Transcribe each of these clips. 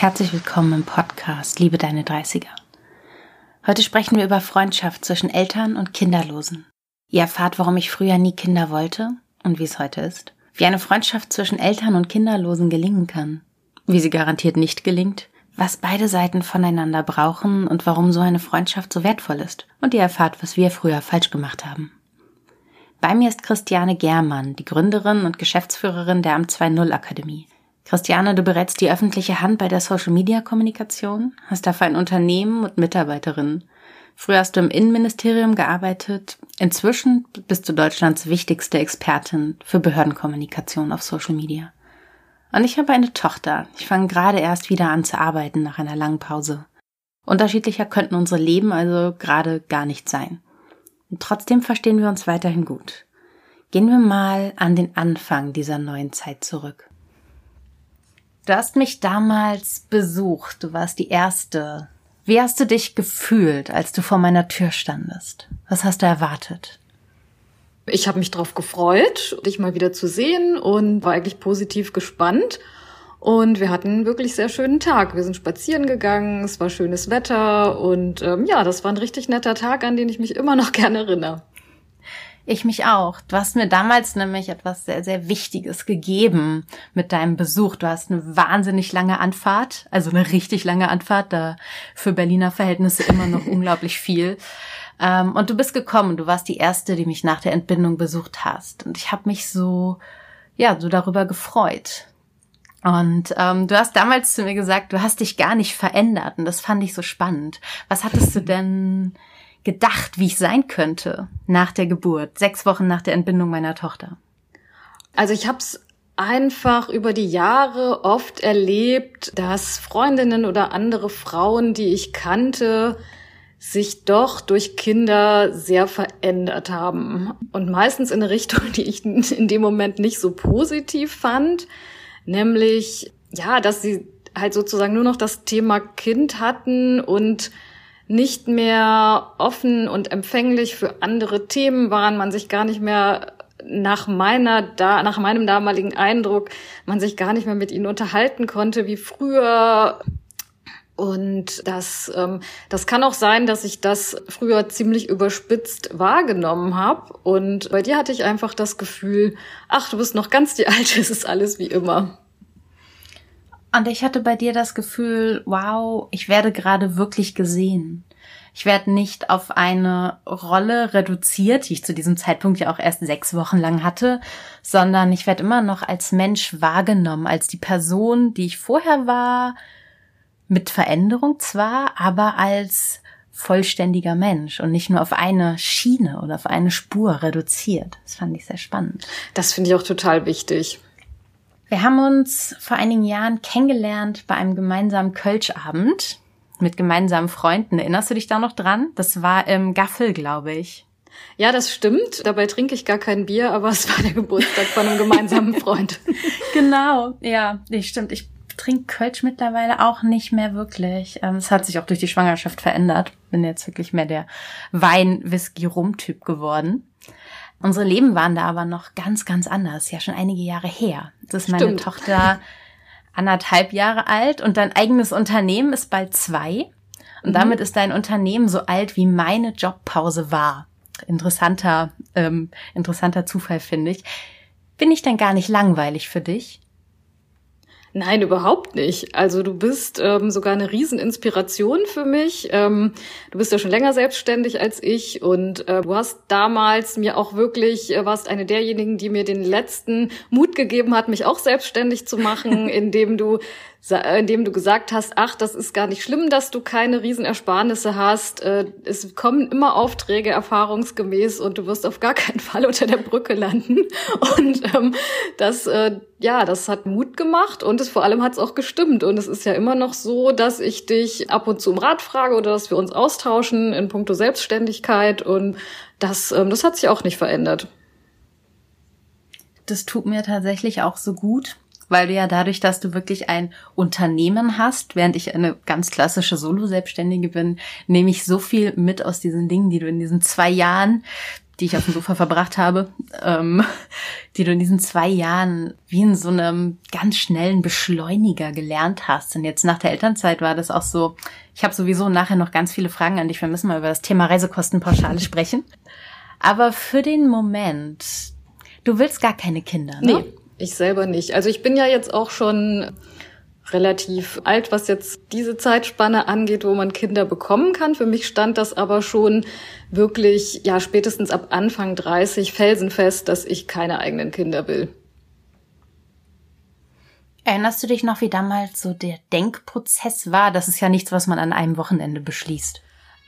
Herzlich willkommen im Podcast Liebe deine 30er. Heute sprechen wir über Freundschaft zwischen Eltern und Kinderlosen. Ihr erfahrt, warum ich früher nie Kinder wollte und wie es heute ist. Wie eine Freundschaft zwischen Eltern und Kinderlosen gelingen kann. Wie sie garantiert nicht gelingt. Was beide Seiten voneinander brauchen und warum so eine Freundschaft so wertvoll ist. Und ihr erfahrt, was wir früher falsch gemacht haben. Bei mir ist Christiane Germann, die Gründerin und Geschäftsführerin der Amt 2.0 Akademie. Christiane, du berätst die öffentliche Hand bei der Social-Media-Kommunikation, hast dafür ein Unternehmen und Mitarbeiterinnen. Früher hast du im Innenministerium gearbeitet. Inzwischen bist du Deutschlands wichtigste Expertin für Behördenkommunikation auf Social Media. Und ich habe eine Tochter. Ich fange gerade erst wieder an zu arbeiten nach einer langen Pause. Unterschiedlicher könnten unsere Leben also gerade gar nicht sein. Und trotzdem verstehen wir uns weiterhin gut. Gehen wir mal an den Anfang dieser neuen Zeit zurück. Du hast mich damals besucht. Du warst die Erste. Wie hast du dich gefühlt, als du vor meiner Tür standest? Was hast du erwartet? Ich habe mich darauf gefreut, dich mal wieder zu sehen und war eigentlich positiv gespannt. Und wir hatten einen wirklich sehr schönen Tag. Wir sind spazieren gegangen, es war schönes Wetter und ähm, ja, das war ein richtig netter Tag, an den ich mich immer noch gerne erinnere. Ich mich auch. Du hast mir damals nämlich etwas sehr, sehr Wichtiges gegeben mit deinem Besuch. Du hast eine wahnsinnig lange Anfahrt, also eine richtig lange Anfahrt, da für Berliner Verhältnisse immer noch unglaublich viel. Ähm, und du bist gekommen. Du warst die erste, die mich nach der Entbindung besucht hast. Und ich habe mich so, ja, so darüber gefreut. Und ähm, du hast damals zu mir gesagt, du hast dich gar nicht verändert. Und das fand ich so spannend. Was hattest du denn gedacht, wie ich sein könnte nach der Geburt, sechs Wochen nach der Entbindung meiner Tochter? Also ich habe es einfach über die Jahre oft erlebt, dass Freundinnen oder andere Frauen, die ich kannte, sich doch durch Kinder sehr verändert haben. Und meistens in eine Richtung, die ich in dem Moment nicht so positiv fand. Nämlich, ja, dass sie halt sozusagen nur noch das Thema Kind hatten und nicht mehr offen und empfänglich für andere Themen waren, man sich gar nicht mehr nach meiner da nach meinem damaligen Eindruck man sich gar nicht mehr mit ihnen unterhalten konnte wie früher und das ähm, das kann auch sein, dass ich das früher ziemlich überspitzt wahrgenommen habe und bei dir hatte ich einfach das Gefühl, ach du bist noch ganz die alte, es ist alles wie immer. Und ich hatte bei dir das Gefühl, wow, ich werde gerade wirklich gesehen. Ich werde nicht auf eine Rolle reduziert, die ich zu diesem Zeitpunkt ja auch erst sechs Wochen lang hatte, sondern ich werde immer noch als Mensch wahrgenommen, als die Person, die ich vorher war, mit Veränderung zwar, aber als vollständiger Mensch und nicht nur auf eine Schiene oder auf eine Spur reduziert. Das fand ich sehr spannend. Das finde ich auch total wichtig. Wir haben uns vor einigen Jahren kennengelernt bei einem gemeinsamen Kölschabend mit gemeinsamen Freunden. Erinnerst du dich da noch dran? Das war im Gaffel, glaube ich. Ja, das stimmt. Dabei trinke ich gar kein Bier, aber es war der Geburtstag von einem gemeinsamen Freund. genau, ja, nee, stimmt. Ich trinke Kölsch mittlerweile auch nicht mehr wirklich. Ähm, es hat sich auch durch die Schwangerschaft verändert. Bin jetzt wirklich mehr der Wein-Whisky-Rum-Typ geworden. Unsere Leben waren da aber noch ganz, ganz anders. Ja, schon einige Jahre her. Das ist meine Stimmt. Tochter anderthalb Jahre alt und dein eigenes Unternehmen ist bald zwei. Und Mhm. damit ist dein Unternehmen so alt, wie meine Jobpause war. Interessanter, ähm, interessanter Zufall, finde ich. Bin ich denn gar nicht langweilig für dich? Nein, überhaupt nicht. Also du bist ähm, sogar eine Rieseninspiration für mich. Ähm, du bist ja schon länger selbstständig als ich und äh, du hast damals mir auch wirklich, äh, warst eine derjenigen, die mir den letzten Mut gegeben hat, mich auch selbstständig zu machen, indem du indem du gesagt hast, ach, das ist gar nicht schlimm, dass du keine Riesenersparnisse hast. Äh, es kommen immer Aufträge erfahrungsgemäß und du wirst auf gar keinen Fall unter der Brücke landen. Und ähm, das, äh, ja, das hat Mut gemacht und es vor allem hat es auch gestimmt. Und es ist ja immer noch so, dass ich dich ab und zu um Rat frage oder dass wir uns austauschen in puncto Selbstständigkeit und das, ähm, das hat sich auch nicht verändert. Das tut mir tatsächlich auch so gut weil du ja dadurch, dass du wirklich ein Unternehmen hast, während ich eine ganz klassische Solo-Selbstständige bin, nehme ich so viel mit aus diesen Dingen, die du in diesen zwei Jahren, die ich auf dem Sofa verbracht habe, ähm, die du in diesen zwei Jahren wie in so einem ganz schnellen Beschleuniger gelernt hast. Und jetzt nach der Elternzeit war das auch so, ich habe sowieso nachher noch ganz viele Fragen an dich. Wir müssen mal über das Thema Reisekostenpauschale sprechen. Aber für den Moment, du willst gar keine Kinder, ne? Nee. Ich selber nicht. Also ich bin ja jetzt auch schon relativ alt, was jetzt diese Zeitspanne angeht, wo man Kinder bekommen kann. Für mich stand das aber schon wirklich, ja, spätestens ab Anfang 30 felsenfest, dass ich keine eigenen Kinder will. Erinnerst du dich noch, wie damals so der Denkprozess war? Das ist ja nichts, was man an einem Wochenende beschließt.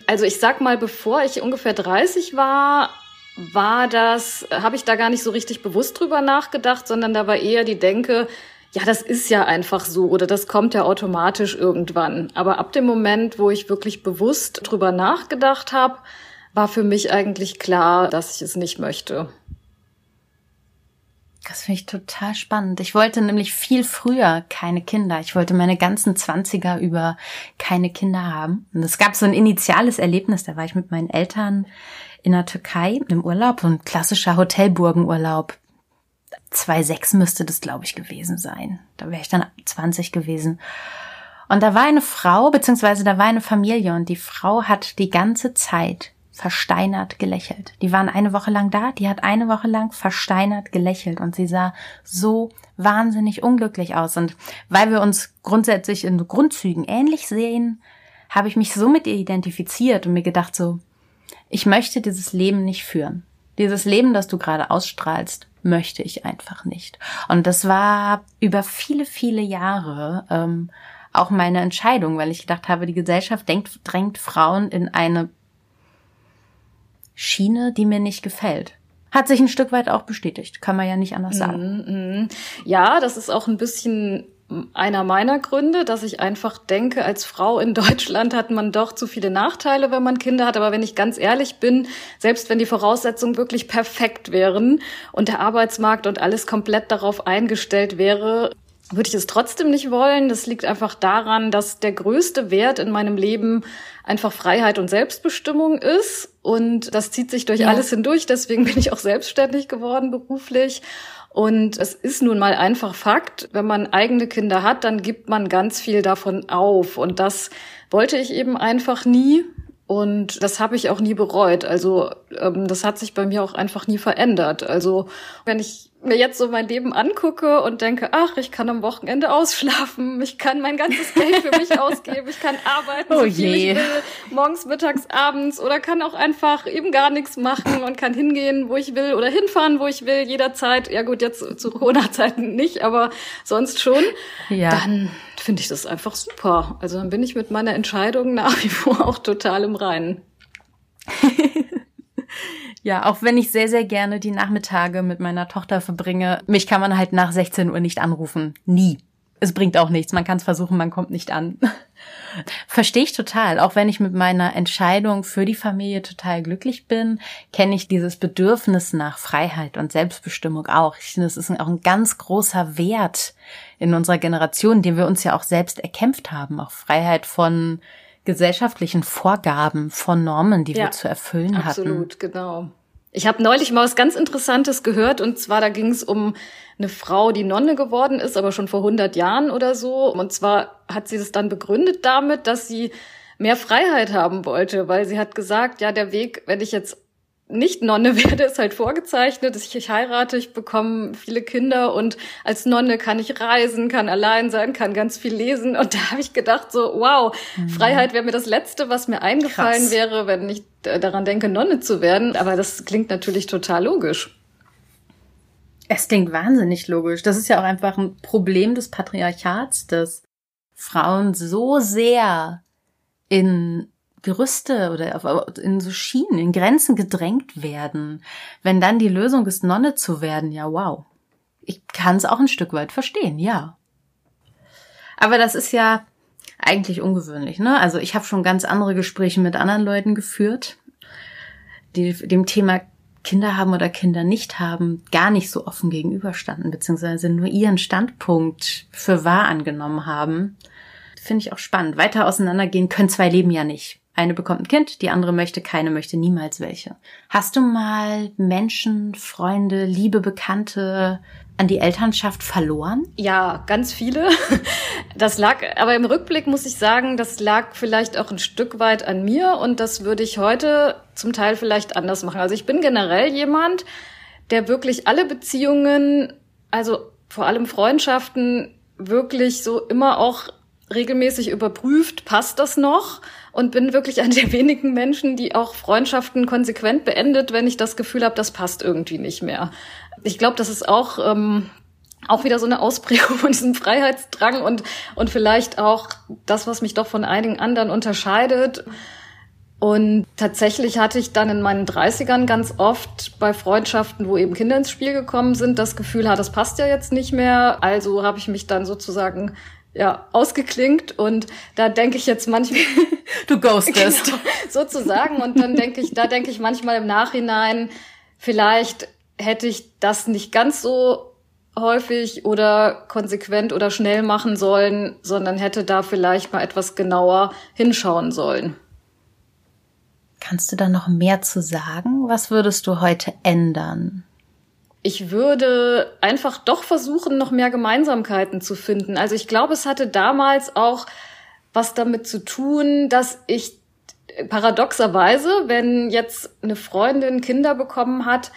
Also ich sag mal, bevor ich ungefähr 30 war, war das, habe ich da gar nicht so richtig bewusst drüber nachgedacht, sondern da war eher die Denke, ja, das ist ja einfach so oder das kommt ja automatisch irgendwann. Aber ab dem Moment, wo ich wirklich bewusst drüber nachgedacht habe, war für mich eigentlich klar, dass ich es nicht möchte. Das finde ich total spannend. Ich wollte nämlich viel früher keine Kinder. Ich wollte meine ganzen Zwanziger über keine Kinder haben. Und es gab so ein initiales Erlebnis, da war ich mit meinen Eltern in der Türkei im Urlaub, ein klassischer Hotelburgenurlaub. 2,6 müsste das, glaube ich, gewesen sein. Da wäre ich dann 20 gewesen. Und da war eine Frau, beziehungsweise da war eine Familie und die Frau hat die ganze Zeit versteinert gelächelt. Die waren eine Woche lang da, die hat eine Woche lang versteinert gelächelt und sie sah so wahnsinnig unglücklich aus. Und weil wir uns grundsätzlich in Grundzügen ähnlich sehen, habe ich mich so mit ihr identifiziert und mir gedacht so, ich möchte dieses Leben nicht führen. Dieses Leben, das du gerade ausstrahlst, möchte ich einfach nicht. Und das war über viele, viele Jahre ähm, auch meine Entscheidung, weil ich gedacht habe, die Gesellschaft denkt, drängt Frauen in eine Schiene, die mir nicht gefällt. Hat sich ein Stück weit auch bestätigt, kann man ja nicht anders sagen. Mm -hmm. Ja, das ist auch ein bisschen einer meiner Gründe, dass ich einfach denke, als Frau in Deutschland hat man doch zu viele Nachteile, wenn man Kinder hat. Aber wenn ich ganz ehrlich bin, selbst wenn die Voraussetzungen wirklich perfekt wären und der Arbeitsmarkt und alles komplett darauf eingestellt wäre, würde ich es trotzdem nicht wollen. Das liegt einfach daran, dass der größte Wert in meinem Leben einfach Freiheit und Selbstbestimmung ist. Und das zieht sich durch ja. alles hindurch. Deswegen bin ich auch selbstständig geworden beruflich. Und es ist nun mal einfach Fakt, wenn man eigene Kinder hat, dann gibt man ganz viel davon auf. Und das wollte ich eben einfach nie. Und das habe ich auch nie bereut. Also ähm, das hat sich bei mir auch einfach nie verändert. Also wenn ich mir jetzt so mein Leben angucke und denke, ach, ich kann am Wochenende ausschlafen, ich kann mein ganzes Geld für mich ausgeben, ich kann arbeiten, oh so viel je. ich will, morgens, mittags, abends oder kann auch einfach eben gar nichts machen und kann hingehen, wo ich will oder hinfahren, wo ich will, jederzeit. Ja gut, jetzt zu Corona-Zeiten nicht, aber sonst schon. Ja. Dann finde ich das einfach super. Also dann bin ich mit meiner Entscheidung nach wie vor auch total im Reinen. Ja, auch wenn ich sehr, sehr gerne die Nachmittage mit meiner Tochter verbringe, mich kann man halt nach 16 Uhr nicht anrufen. Nie. Es bringt auch nichts. Man kann es versuchen, man kommt nicht an. Verstehe ich total. Auch wenn ich mit meiner Entscheidung für die Familie total glücklich bin, kenne ich dieses Bedürfnis nach Freiheit und Selbstbestimmung auch. Ich finde, es ist auch ein ganz großer Wert in unserer Generation, den wir uns ja auch selbst erkämpft haben. Auch Freiheit von gesellschaftlichen Vorgaben, von Normen, die ja, wir zu erfüllen absolut, hatten. Absolut, genau. Ich habe neulich mal was ganz Interessantes gehört und zwar da ging es um eine Frau, die Nonne geworden ist, aber schon vor 100 Jahren oder so. Und zwar hat sie das dann begründet damit, dass sie mehr Freiheit haben wollte, weil sie hat gesagt, ja, der Weg, wenn ich jetzt nicht Nonne werde, ist halt vorgezeichnet. Ich, ich heirate, ich bekomme viele Kinder und als Nonne kann ich reisen, kann allein sein, kann ganz viel lesen. Und da habe ich gedacht, so, wow, mhm. Freiheit wäre mir das Letzte, was mir eingefallen Krass. wäre, wenn ich daran denke, Nonne zu werden. Aber das klingt natürlich total logisch. Es klingt wahnsinnig logisch. Das ist ja auch einfach ein Problem des Patriarchats, dass Frauen so sehr in Gerüste oder in so Schienen, in Grenzen gedrängt werden. Wenn dann die Lösung ist, Nonne zu werden, ja wow. Ich kann es auch ein Stück weit verstehen, ja. Aber das ist ja eigentlich ungewöhnlich, ne? Also ich habe schon ganz andere Gespräche mit anderen Leuten geführt, die dem Thema Kinder haben oder Kinder nicht haben gar nicht so offen gegenüberstanden, beziehungsweise nur ihren Standpunkt für wahr angenommen haben. Finde ich auch spannend. Weiter auseinandergehen können zwei Leben ja nicht. Eine bekommt ein Kind, die andere möchte keine, möchte niemals welche. Hast du mal Menschen, Freunde, liebe Bekannte an die Elternschaft verloren? Ja, ganz viele. Das lag, aber im Rückblick muss ich sagen, das lag vielleicht auch ein Stück weit an mir und das würde ich heute zum Teil vielleicht anders machen. Also ich bin generell jemand, der wirklich alle Beziehungen, also vor allem Freundschaften, wirklich so immer auch regelmäßig überprüft, passt das noch? Und bin wirklich eine der wenigen Menschen, die auch Freundschaften konsequent beendet, wenn ich das Gefühl habe, das passt irgendwie nicht mehr. Ich glaube, das ist auch ähm, auch wieder so eine Ausprägung von diesem Freiheitsdrang und und vielleicht auch das, was mich doch von einigen anderen unterscheidet. Und tatsächlich hatte ich dann in meinen 30ern ganz oft bei Freundschaften, wo eben Kinder ins Spiel gekommen sind, das Gefühl, ha, das passt ja jetzt nicht mehr. Also habe ich mich dann sozusagen ja, ausgeklingt und da denke ich jetzt manchmal. Du ghostest. Genau, sozusagen. Und dann denke ich, da denke ich manchmal im Nachhinein, vielleicht hätte ich das nicht ganz so häufig oder konsequent oder schnell machen sollen, sondern hätte da vielleicht mal etwas genauer hinschauen sollen. Kannst du da noch mehr zu sagen? Was würdest du heute ändern? Ich würde einfach doch versuchen, noch mehr Gemeinsamkeiten zu finden. Also ich glaube, es hatte damals auch was damit zu tun, dass ich paradoxerweise, wenn jetzt eine Freundin Kinder bekommen hat,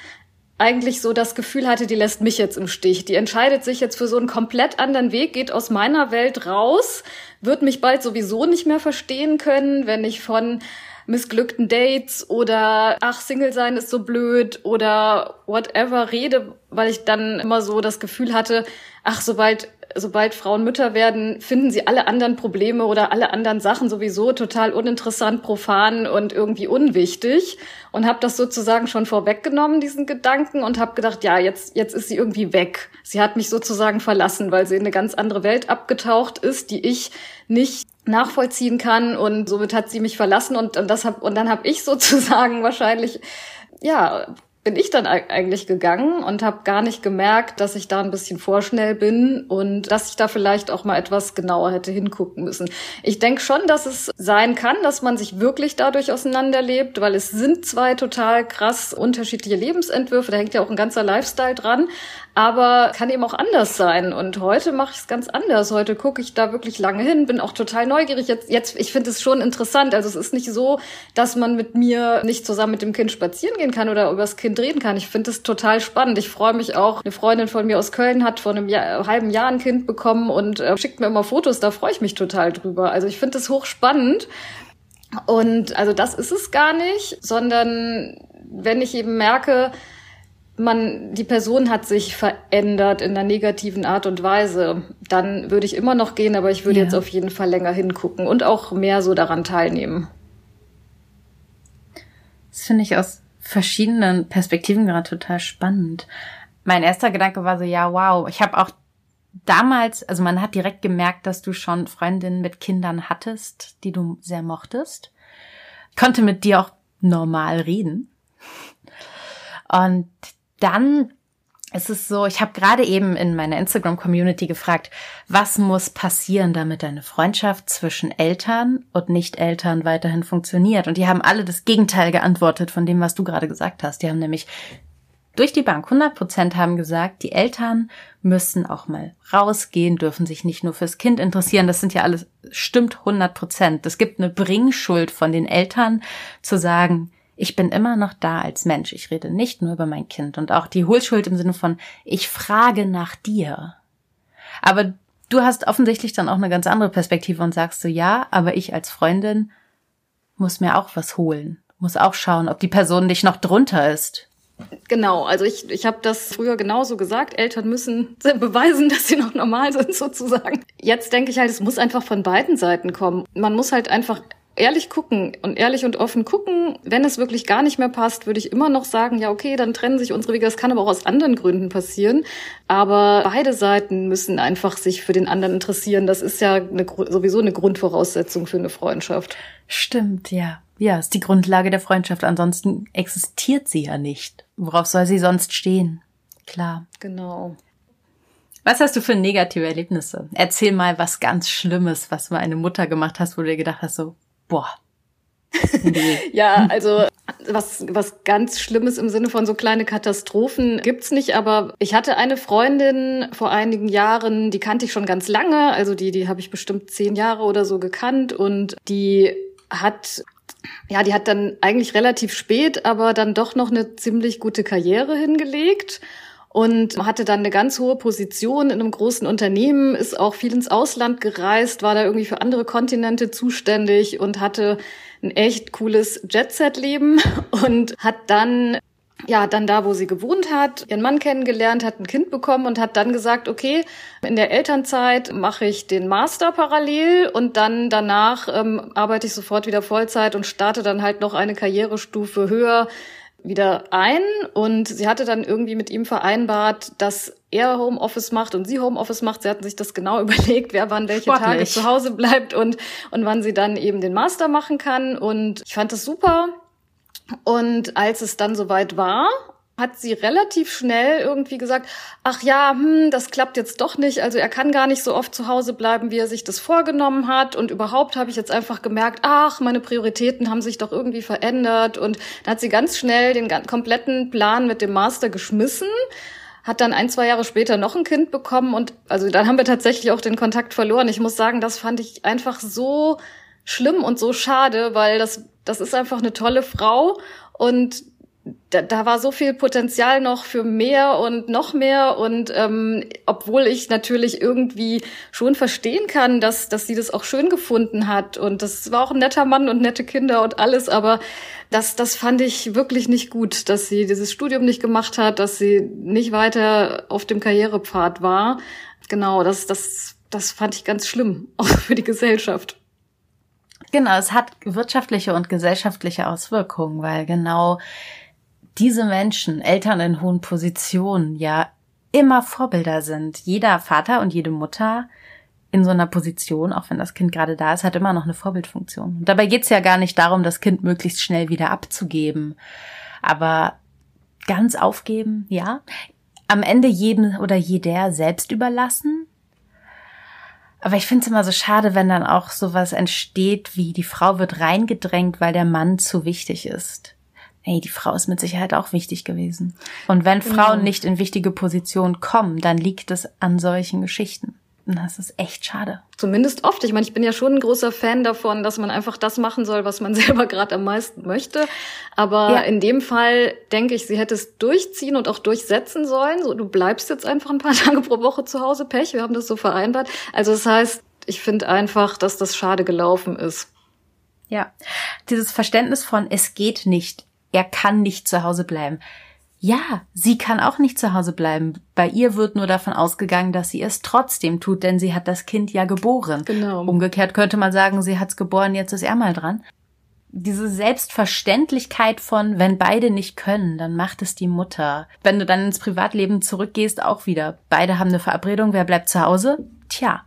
eigentlich so das Gefühl hatte, die lässt mich jetzt im Stich. Die entscheidet sich jetzt für so einen komplett anderen Weg, geht aus meiner Welt raus, wird mich bald sowieso nicht mehr verstehen können, wenn ich von missglückten Dates oder ach, Single sein ist so blöd oder whatever rede, weil ich dann immer so das Gefühl hatte, ach, sobald sobald Frauen Mütter werden, finden sie alle anderen Probleme oder alle anderen Sachen sowieso total uninteressant, profan und irgendwie unwichtig und habe das sozusagen schon vorweggenommen, diesen Gedanken und habe gedacht, ja, jetzt jetzt ist sie irgendwie weg. Sie hat mich sozusagen verlassen, weil sie in eine ganz andere Welt abgetaucht ist, die ich nicht nachvollziehen kann und somit hat sie mich verlassen und, und das hab, und dann habe ich sozusagen wahrscheinlich ja bin ich dann eigentlich gegangen und habe gar nicht gemerkt, dass ich da ein bisschen vorschnell bin und dass ich da vielleicht auch mal etwas genauer hätte hingucken müssen. Ich denke schon, dass es sein kann, dass man sich wirklich dadurch auseinanderlebt, weil es sind zwei total krass unterschiedliche Lebensentwürfe, da hängt ja auch ein ganzer Lifestyle dran, aber kann eben auch anders sein. Und heute mache ich es ganz anders. Heute gucke ich da wirklich lange hin, bin auch total neugierig. Jetzt, jetzt ich finde es schon interessant. Also es ist nicht so, dass man mit mir nicht zusammen mit dem Kind spazieren gehen kann oder übers Kind reden kann. Ich finde es total spannend. Ich freue mich auch. Eine Freundin von mir aus Köln hat vor einem Jahr, halben Jahr ein Kind bekommen und äh, schickt mir immer Fotos. Da freue ich mich total drüber. Also ich finde es hochspannend. Und also das ist es gar nicht, sondern wenn ich eben merke, man, die Person hat sich verändert in einer negativen Art und Weise, dann würde ich immer noch gehen, aber ich würde ja. jetzt auf jeden Fall länger hingucken und auch mehr so daran teilnehmen. Das finde ich aus verschiedenen Perspektiven gerade total spannend. Mein erster Gedanke war so, ja, wow, ich habe auch damals, also man hat direkt gemerkt, dass du schon Freundinnen mit Kindern hattest, die du sehr mochtest. Konnte mit dir auch normal reden. Und dann ist es so, ich habe gerade eben in meiner Instagram-Community gefragt, was muss passieren, damit eine Freundschaft zwischen Eltern und Nicht-Eltern weiterhin funktioniert? Und die haben alle das Gegenteil geantwortet von dem, was du gerade gesagt hast. Die haben nämlich durch die Bank 100 Prozent haben gesagt, die Eltern müssen auch mal rausgehen, dürfen sich nicht nur fürs Kind interessieren. Das sind ja alles, stimmt 100 Prozent. Es gibt eine Bringschuld von den Eltern zu sagen, ich bin immer noch da als Mensch. Ich rede nicht nur über mein Kind und auch die Hohlschuld im Sinne von, ich frage nach dir. Aber du hast offensichtlich dann auch eine ganz andere Perspektive und sagst so, ja, aber ich als Freundin muss mir auch was holen, muss auch schauen, ob die Person dich noch drunter ist. Genau, also ich, ich habe das früher genauso gesagt. Eltern müssen beweisen, dass sie noch normal sind sozusagen. Jetzt denke ich halt, es muss einfach von beiden Seiten kommen. Man muss halt einfach ehrlich gucken und ehrlich und offen gucken. Wenn es wirklich gar nicht mehr passt, würde ich immer noch sagen, ja, okay, dann trennen sich unsere Wege. Das kann aber auch aus anderen Gründen passieren. Aber beide Seiten müssen einfach sich für den anderen interessieren. Das ist ja eine, sowieso eine Grundvoraussetzung für eine Freundschaft. Stimmt, ja. Ja, ist die Grundlage der Freundschaft. Ansonsten existiert sie ja nicht. Worauf soll sie sonst stehen? Klar. Genau. Was hast du für negative Erlebnisse? Erzähl mal was ganz Schlimmes, was mal eine Mutter gemacht hast, wo du dir gedacht hast, so, boah. ja, also was, was ganz Schlimmes im Sinne von so kleine Katastrophen gibt's nicht, aber ich hatte eine Freundin vor einigen Jahren, die kannte ich schon ganz lange, also die, die habe ich bestimmt zehn Jahre oder so gekannt und die hat ja, die hat dann eigentlich relativ spät, aber dann doch noch eine ziemlich gute Karriere hingelegt und hatte dann eine ganz hohe Position in einem großen Unternehmen, ist auch viel ins Ausland gereist, war da irgendwie für andere Kontinente zuständig und hatte ein echt cooles Jet-Set-Leben und hat dann ja, dann da, wo sie gewohnt hat, ihren Mann kennengelernt, hat ein Kind bekommen und hat dann gesagt, okay, in der Elternzeit mache ich den Master parallel und dann danach ähm, arbeite ich sofort wieder Vollzeit und starte dann halt noch eine Karrierestufe höher wieder ein und sie hatte dann irgendwie mit ihm vereinbart, dass er Homeoffice macht und sie Homeoffice macht. Sie hatten sich das genau überlegt, wer wann welche Sportlich. Tage zu Hause bleibt und, und wann sie dann eben den Master machen kann. Und ich fand das super. Und als es dann soweit war hat sie relativ schnell irgendwie gesagt, ach ja, hm, das klappt jetzt doch nicht. Also er kann gar nicht so oft zu Hause bleiben, wie er sich das vorgenommen hat. Und überhaupt habe ich jetzt einfach gemerkt, ach, meine Prioritäten haben sich doch irgendwie verändert. Und da hat sie ganz schnell den kompletten Plan mit dem Master geschmissen hat dann ein, zwei Jahre später noch ein Kind bekommen und also dann haben wir tatsächlich auch den Kontakt verloren. Ich muss sagen, das fand ich einfach so schlimm und so schade, weil das, das ist einfach eine tolle Frau und da, da war so viel Potenzial noch für mehr und noch mehr und ähm, obwohl ich natürlich irgendwie schon verstehen kann, dass dass sie das auch schön gefunden hat und das war auch ein netter Mann und nette Kinder und alles, aber das das fand ich wirklich nicht gut, dass sie dieses Studium nicht gemacht hat, dass sie nicht weiter auf dem Karrierepfad war. Genau, das das das fand ich ganz schlimm auch für die Gesellschaft. Genau, es hat wirtschaftliche und gesellschaftliche Auswirkungen, weil genau diese Menschen, Eltern in hohen Positionen, ja immer Vorbilder sind. Jeder Vater und jede Mutter in so einer Position, auch wenn das Kind gerade da ist, hat immer noch eine Vorbildfunktion. Und dabei geht's ja gar nicht darum, das Kind möglichst schnell wieder abzugeben. Aber ganz aufgeben, ja. Am Ende jedem oder jeder selbst überlassen. Aber ich finde es immer so schade, wenn dann auch sowas entsteht, wie die Frau wird reingedrängt, weil der Mann zu wichtig ist hey, die Frau ist mit Sicherheit auch wichtig gewesen. Und wenn genau. Frauen nicht in wichtige Positionen kommen, dann liegt es an solchen Geschichten. Und das ist echt schade. Zumindest oft. Ich meine, ich bin ja schon ein großer Fan davon, dass man einfach das machen soll, was man selber gerade am meisten möchte. Aber ja. in dem Fall denke ich, sie hätte es durchziehen und auch durchsetzen sollen. So, du bleibst jetzt einfach ein paar Tage pro Woche zu Hause, Pech. Wir haben das so vereinbart. Also das heißt, ich finde einfach, dass das schade gelaufen ist. Ja, dieses Verständnis von es geht nicht er kann nicht zu Hause bleiben. Ja, sie kann auch nicht zu Hause bleiben. Bei ihr wird nur davon ausgegangen, dass sie es trotzdem tut, denn sie hat das Kind ja geboren. Genau. Umgekehrt könnte man sagen, sie hat's geboren, jetzt ist er mal dran. Diese Selbstverständlichkeit von, wenn beide nicht können, dann macht es die Mutter. Wenn du dann ins Privatleben zurückgehst, auch wieder. Beide haben eine Verabredung, wer bleibt zu Hause? Tja.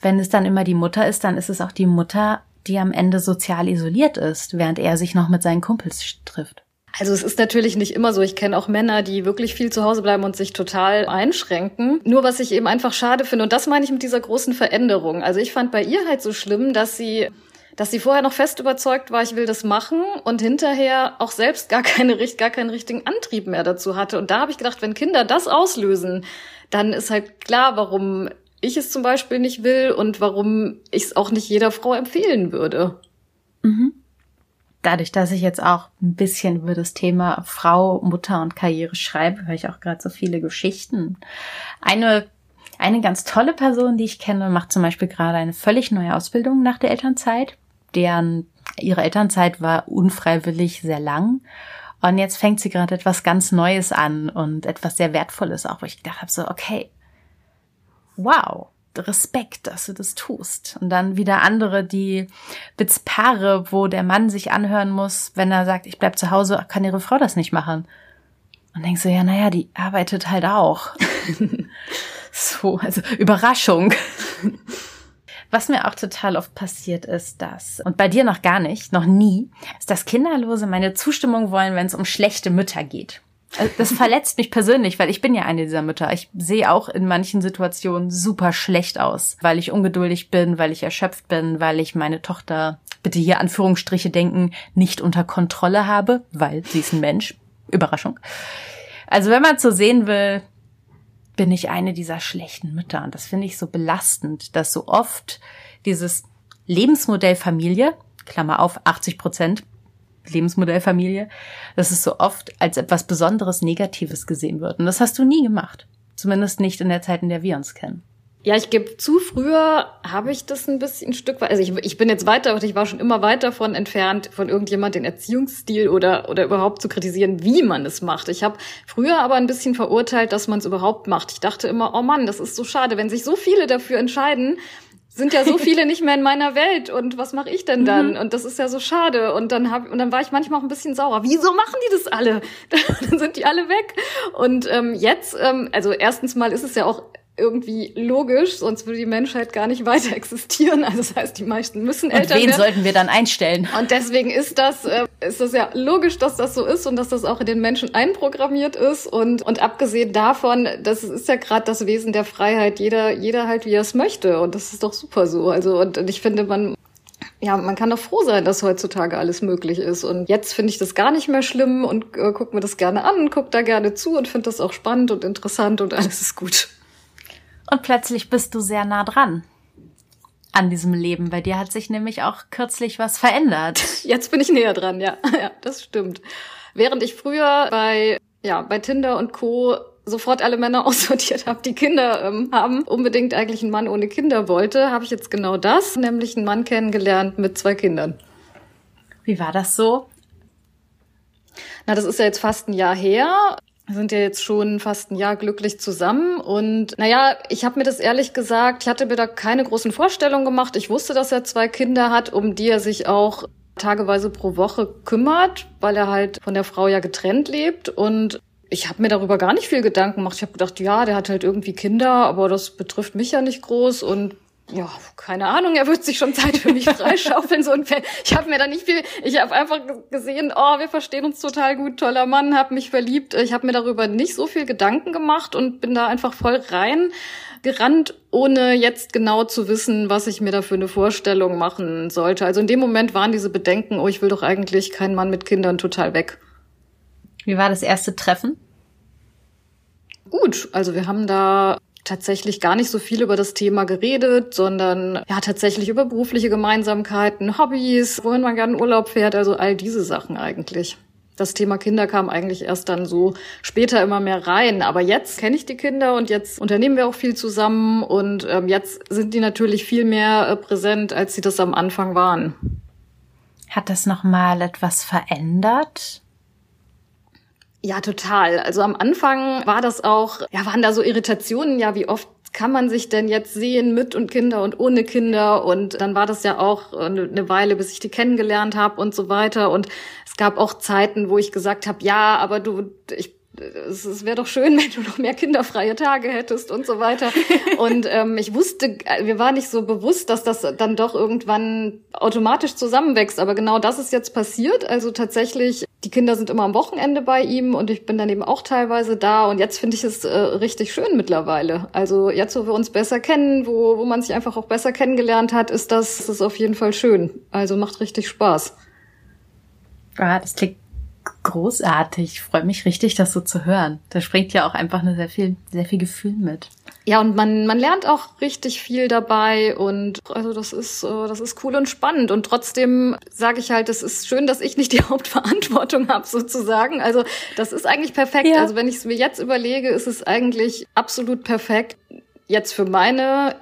Wenn es dann immer die Mutter ist, dann ist es auch die Mutter, die am Ende sozial isoliert ist, während er sich noch mit seinen Kumpels trifft. Also es ist natürlich nicht immer so. Ich kenne auch Männer, die wirklich viel zu Hause bleiben und sich total einschränken. Nur was ich eben einfach schade finde, und das meine ich mit dieser großen Veränderung. Also ich fand bei ihr halt so schlimm, dass sie dass sie vorher noch fest überzeugt war, ich will das machen und hinterher auch selbst gar keine gar keinen richtigen Antrieb mehr dazu hatte. Und da habe ich gedacht, wenn Kinder das auslösen, dann ist halt klar, warum ich es zum Beispiel nicht will und warum ich es auch nicht jeder Frau empfehlen würde. Mhm. Dadurch, dass ich jetzt auch ein bisschen über das Thema Frau, Mutter und Karriere schreibe, höre ich auch gerade so viele Geschichten. Eine eine ganz tolle Person, die ich kenne, macht zum Beispiel gerade eine völlig neue Ausbildung nach der Elternzeit. Deren ihre Elternzeit war unfreiwillig sehr lang Und jetzt fängt sie gerade etwas ganz Neues an und etwas sehr Wertvolles auch, wo ich gedacht habe, so, okay, wow, Respekt, dass du das tust. Und dann wieder andere, die Witzpaare, wo der Mann sich anhören muss, wenn er sagt, ich bleib zu Hause, kann ihre Frau das nicht machen. Und denkst du, ja, naja, die arbeitet halt auch. so, also Überraschung. Was mir auch total oft passiert ist, dass, und bei dir noch gar nicht, noch nie, ist, dass Kinderlose meine Zustimmung wollen, wenn es um schlechte Mütter geht. Also das verletzt mich persönlich, weil ich bin ja eine dieser Mütter. Ich sehe auch in manchen Situationen super schlecht aus, weil ich ungeduldig bin, weil ich erschöpft bin, weil ich meine Tochter, bitte hier Anführungsstriche denken, nicht unter Kontrolle habe, weil sie ist ein Mensch. Überraschung. Also wenn man so sehen will, bin ich eine dieser schlechten Mütter. Und das finde ich so belastend, dass so oft dieses Lebensmodell Familie, Klammer auf, 80 Prozent Lebensmodell Familie, dass es so oft als etwas Besonderes Negatives gesehen wird. Und das hast du nie gemacht. Zumindest nicht in der Zeit, in der wir uns kennen. Ja, ich gebe zu, früher habe ich das ein bisschen ein Stück weit, also ich, ich bin jetzt weiter, ich war schon immer weit davon entfernt, von irgendjemand den Erziehungsstil oder, oder überhaupt zu kritisieren, wie man es macht. Ich habe früher aber ein bisschen verurteilt, dass man es überhaupt macht. Ich dachte immer, oh Mann, das ist so schade, wenn sich so viele dafür entscheiden, sind ja so viele nicht mehr in meiner Welt und was mache ich denn dann? Mhm. Und das ist ja so schade. Und dann hab, und dann war ich manchmal auch ein bisschen sauer. Wieso machen die das alle? dann sind die alle weg. Und ähm, jetzt, ähm, also erstens mal ist es ja auch irgendwie logisch, sonst würde die Menschheit gar nicht weiter existieren. Also das heißt, die meisten müssen und älter wen werden. sollten wir dann einstellen? Und deswegen ist das, äh, ist das ja logisch, dass das so ist und dass das auch in den Menschen einprogrammiert ist. Und, und abgesehen davon, das ist ja gerade das Wesen der Freiheit, jeder, jeder halt, wie er es möchte. Und das ist doch super so. Also, und, und ich finde, man, ja, man kann doch froh sein, dass heutzutage alles möglich ist. Und jetzt finde ich das gar nicht mehr schlimm und äh, guck mir das gerne an, guck da gerne zu und finde das auch spannend und interessant und alles ist gut. Und plötzlich bist du sehr nah dran an diesem Leben. Bei dir hat sich nämlich auch kürzlich was verändert. Jetzt bin ich näher dran, ja. Ja, das stimmt. Während ich früher bei, ja, bei Tinder und Co. sofort alle Männer aussortiert habe, die Kinder ähm, haben, unbedingt eigentlich einen Mann ohne Kinder wollte, habe ich jetzt genau das, nämlich einen Mann kennengelernt mit zwei Kindern. Wie war das so? Na, das ist ja jetzt fast ein Jahr her. Sind ja jetzt schon fast ein Jahr glücklich zusammen und naja, ich habe mir das ehrlich gesagt, ich hatte mir da keine großen Vorstellungen gemacht. Ich wusste, dass er zwei Kinder hat, um die er sich auch tageweise pro Woche kümmert, weil er halt von der Frau ja getrennt lebt und ich habe mir darüber gar nicht viel Gedanken gemacht. Ich habe gedacht, ja, der hat halt irgendwie Kinder, aber das betrifft mich ja nicht groß und ja, keine Ahnung, er wird sich schon Zeit für mich freischaufeln. so und ich habe mir da nicht viel, ich habe einfach gesehen, oh, wir verstehen uns total gut, toller Mann, habe mich verliebt. Ich habe mir darüber nicht so viel Gedanken gemacht und bin da einfach voll rein gerannt, ohne jetzt genau zu wissen, was ich mir da für eine Vorstellung machen sollte. Also in dem Moment waren diese Bedenken, oh, ich will doch eigentlich keinen Mann mit Kindern total weg. Wie war das erste Treffen? Gut, also wir haben da tatsächlich gar nicht so viel über das Thema geredet, sondern ja tatsächlich über berufliche Gemeinsamkeiten, Hobbys, wohin man gerne Urlaub fährt, also all diese Sachen eigentlich. Das Thema Kinder kam eigentlich erst dann so später immer mehr rein. Aber jetzt kenne ich die Kinder und jetzt unternehmen wir auch viel zusammen und ähm, jetzt sind die natürlich viel mehr äh, präsent, als sie das am Anfang waren. Hat das nochmal etwas verändert? Ja, total. Also am Anfang war das auch, ja, waren da so Irritationen, ja, wie oft kann man sich denn jetzt sehen mit und Kinder und ohne Kinder? Und dann war das ja auch eine Weile, bis ich die kennengelernt habe und so weiter. Und es gab auch Zeiten, wo ich gesagt habe, ja, aber du, ich es, wäre doch schön, wenn du noch mehr kinderfreie Tage hättest und so weiter. Und ähm, ich wusste, wir waren nicht so bewusst, dass das dann doch irgendwann automatisch zusammenwächst. Aber genau das ist jetzt passiert. Also tatsächlich, die Kinder sind immer am Wochenende bei ihm und ich bin dann eben auch teilweise da. Und jetzt finde ich es äh, richtig schön mittlerweile. Also jetzt, wo wir uns besser kennen, wo, wo man sich einfach auch besser kennengelernt hat, ist das, ist auf jeden Fall schön. Also macht richtig Spaß. Ah, das klingt großartig. Freut mich richtig, das so zu hören. Da springt ja auch einfach eine sehr viel, sehr viel Gefühl mit. Ja, und man, man lernt auch richtig viel dabei und also das ist, äh, das ist cool und spannend. Und trotzdem sage ich halt, es ist schön, dass ich nicht die Hauptverantwortung habe, sozusagen. Also das ist eigentlich perfekt. Ja. Also wenn ich es mir jetzt überlege, ist es eigentlich absolut perfekt. Jetzt für meine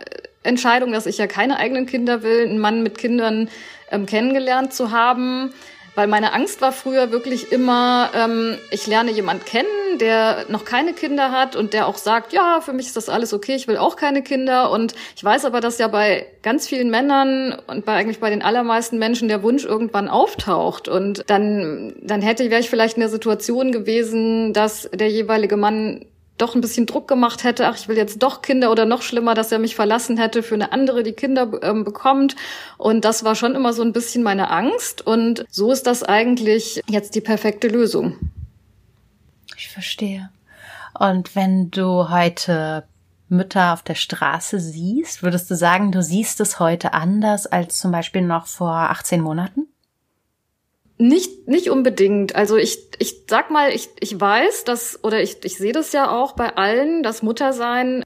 Entscheidung, dass ich ja keine eigenen Kinder will, einen Mann mit Kindern ähm, kennengelernt zu haben Weil meine Angst war früher wirklich immer, ähm, ich lerne jemand kennen, der noch keine Kinder hat und der auch sagt, ja, für mich ist das alles okay, ich will auch keine Kinder. Und ich weiß aber, dass ja bei ganz vielen Männern und bei eigentlich bei den allermeisten Menschen der Wunsch irgendwann auftaucht. Und dann, dann hätte, wäre ich vielleicht in der Situation gewesen, dass der jeweilige Mann doch ein bisschen Druck gemacht hätte, ach, ich will jetzt doch Kinder oder noch schlimmer, dass er mich verlassen hätte für eine andere, die Kinder ähm, bekommt. Und das war schon immer so ein bisschen meine Angst. Und so ist das eigentlich jetzt die perfekte Lösung. Ich verstehe. Und wenn du heute Mütter auf der Straße siehst, würdest du sagen, du siehst es heute anders als zum Beispiel noch vor 18 Monaten? Nicht, nicht unbedingt. Also ich, ich sag mal, ich, ich weiß, dass, oder ich, ich sehe das ja auch bei allen, dass Muttersein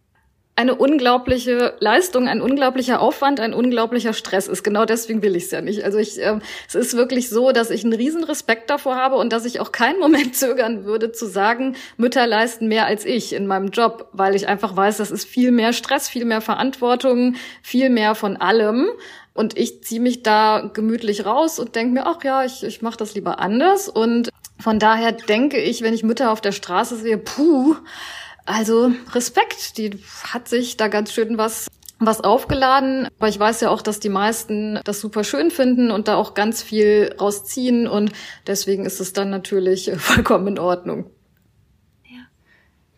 eine unglaubliche Leistung, ein unglaublicher Aufwand, ein unglaublicher Stress ist. Genau deswegen will ich es ja nicht. Also ich, ähm, es ist wirklich so, dass ich einen riesen Respekt davor habe und dass ich auch keinen Moment zögern würde zu sagen, Mütter leisten mehr als ich in meinem Job, weil ich einfach weiß, das ist viel mehr Stress, viel mehr Verantwortung, viel mehr von allem. Und ich ziehe mich da gemütlich raus und denke mir, ach ja, ich, ich mache das lieber anders. Und von daher denke ich, wenn ich Mütter auf der Straße sehe, puh, also Respekt, die hat sich da ganz schön was was aufgeladen, aber ich weiß ja auch, dass die meisten das super schön finden und da auch ganz viel rausziehen und deswegen ist es dann natürlich vollkommen in Ordnung.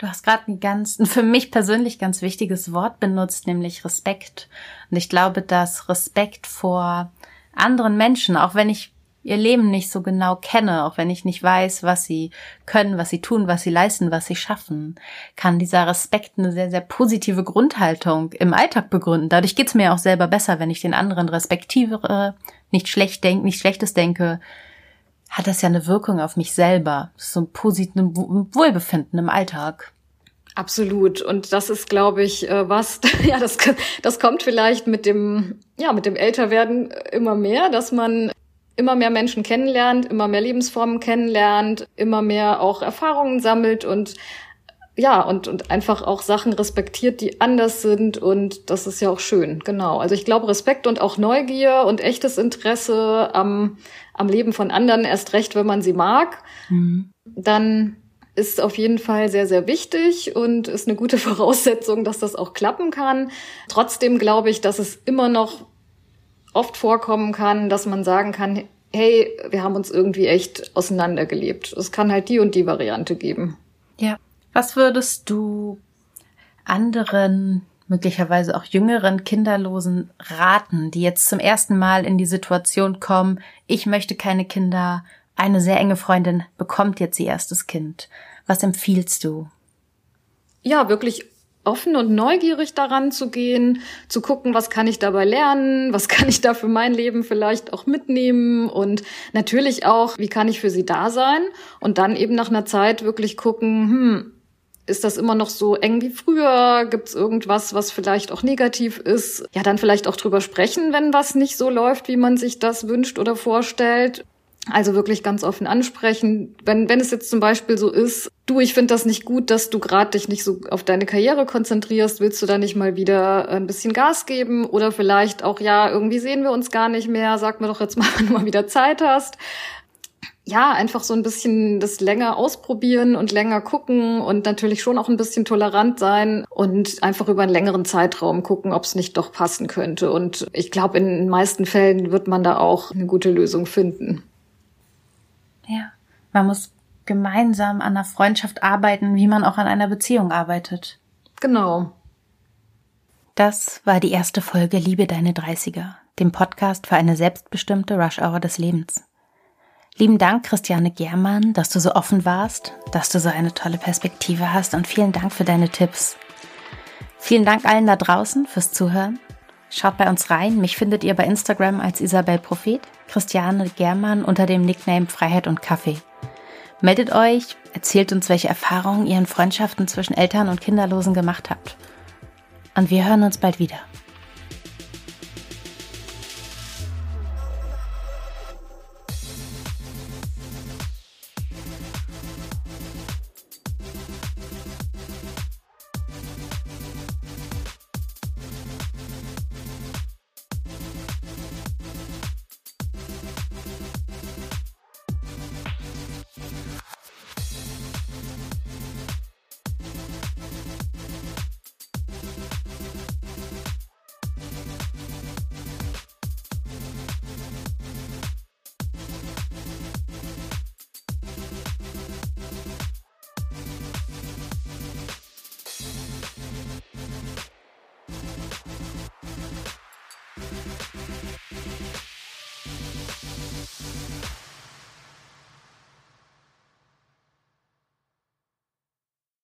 Du hast gerade ein ganz, ein für mich persönlich ganz wichtiges Wort benutzt, nämlich Respekt. Und ich glaube, dass Respekt vor anderen Menschen, auch wenn ich ihr Leben nicht so genau kenne, auch wenn ich nicht weiß, was sie können, was sie tun, was sie leisten, was sie schaffen, kann dieser Respekt eine sehr, sehr positive Grundhaltung im Alltag begründen. Dadurch geht's mir auch selber besser, wenn ich den anderen respektiere, nicht schlecht denke, nicht Schlechtes denke, hat das ja eine Wirkung auf mich selber. So ein positives Wohlbefinden im Alltag. Absolut. Und das ist, glaube ich, äh, was, ja, das, das kommt vielleicht mit dem, ja, mit dem Älterwerden immer mehr, dass man immer mehr Menschen kennenlernt, immer mehr Lebensformen kennenlernt, immer mehr auch Erfahrungen sammelt und ja, und, und einfach auch Sachen respektiert, die anders sind. Und das ist ja auch schön, genau. Also ich glaube, Respekt und auch Neugier und echtes Interesse am, am Leben von anderen, erst recht, wenn man sie mag, mhm. dann ist auf jeden Fall sehr, sehr wichtig und ist eine gute Voraussetzung, dass das auch klappen kann. Trotzdem glaube ich, dass es immer noch oft vorkommen kann, dass man sagen kann, hey, wir haben uns irgendwie echt auseinandergelebt. Es kann halt die und die Variante geben. Ja. Was würdest du anderen, möglicherweise auch jüngeren Kinderlosen raten, die jetzt zum ersten Mal in die Situation kommen, ich möchte keine Kinder, eine sehr enge Freundin bekommt jetzt ihr erstes Kind. Was empfiehlst du? Ja, wirklich offen und neugierig daran zu gehen, zu gucken, was kann ich dabei lernen, was kann ich da für mein Leben vielleicht auch mitnehmen und natürlich auch, wie kann ich für sie da sein und dann eben nach einer Zeit wirklich gucken, hm, ist das immer noch so eng wie früher? Gibt es irgendwas, was vielleicht auch negativ ist? Ja, dann vielleicht auch drüber sprechen, wenn was nicht so läuft, wie man sich das wünscht oder vorstellt. Also wirklich ganz offen ansprechen. Wenn, wenn es jetzt zum Beispiel so ist, du, ich finde das nicht gut, dass du gerade dich nicht so auf deine Karriere konzentrierst, willst du da nicht mal wieder ein bisschen Gas geben? Oder vielleicht auch, ja, irgendwie sehen wir uns gar nicht mehr, sag mir doch jetzt mal, wenn du mal wieder Zeit hast. Ja, einfach so ein bisschen das länger ausprobieren und länger gucken und natürlich schon auch ein bisschen tolerant sein und einfach über einen längeren Zeitraum gucken, ob es nicht doch passen könnte. Und ich glaube, in den meisten Fällen wird man da auch eine gute Lösung finden. Ja. Man muss gemeinsam an einer Freundschaft arbeiten, wie man auch an einer Beziehung arbeitet. Genau. Das war die erste Folge Liebe deine 30er, dem Podcast für eine selbstbestimmte Rush-Hour des Lebens. Lieben Dank, Christiane Germann, dass du so offen warst, dass du so eine tolle Perspektive hast und vielen Dank für deine Tipps. Vielen Dank allen da draußen fürs Zuhören. Schaut bei uns rein. Mich findet ihr bei Instagram als Isabel Prophet, Christiane Germann unter dem Nickname Freiheit und Kaffee. Meldet euch, erzählt uns, welche Erfahrungen ihr in Freundschaften zwischen Eltern und Kinderlosen gemacht habt. Und wir hören uns bald wieder.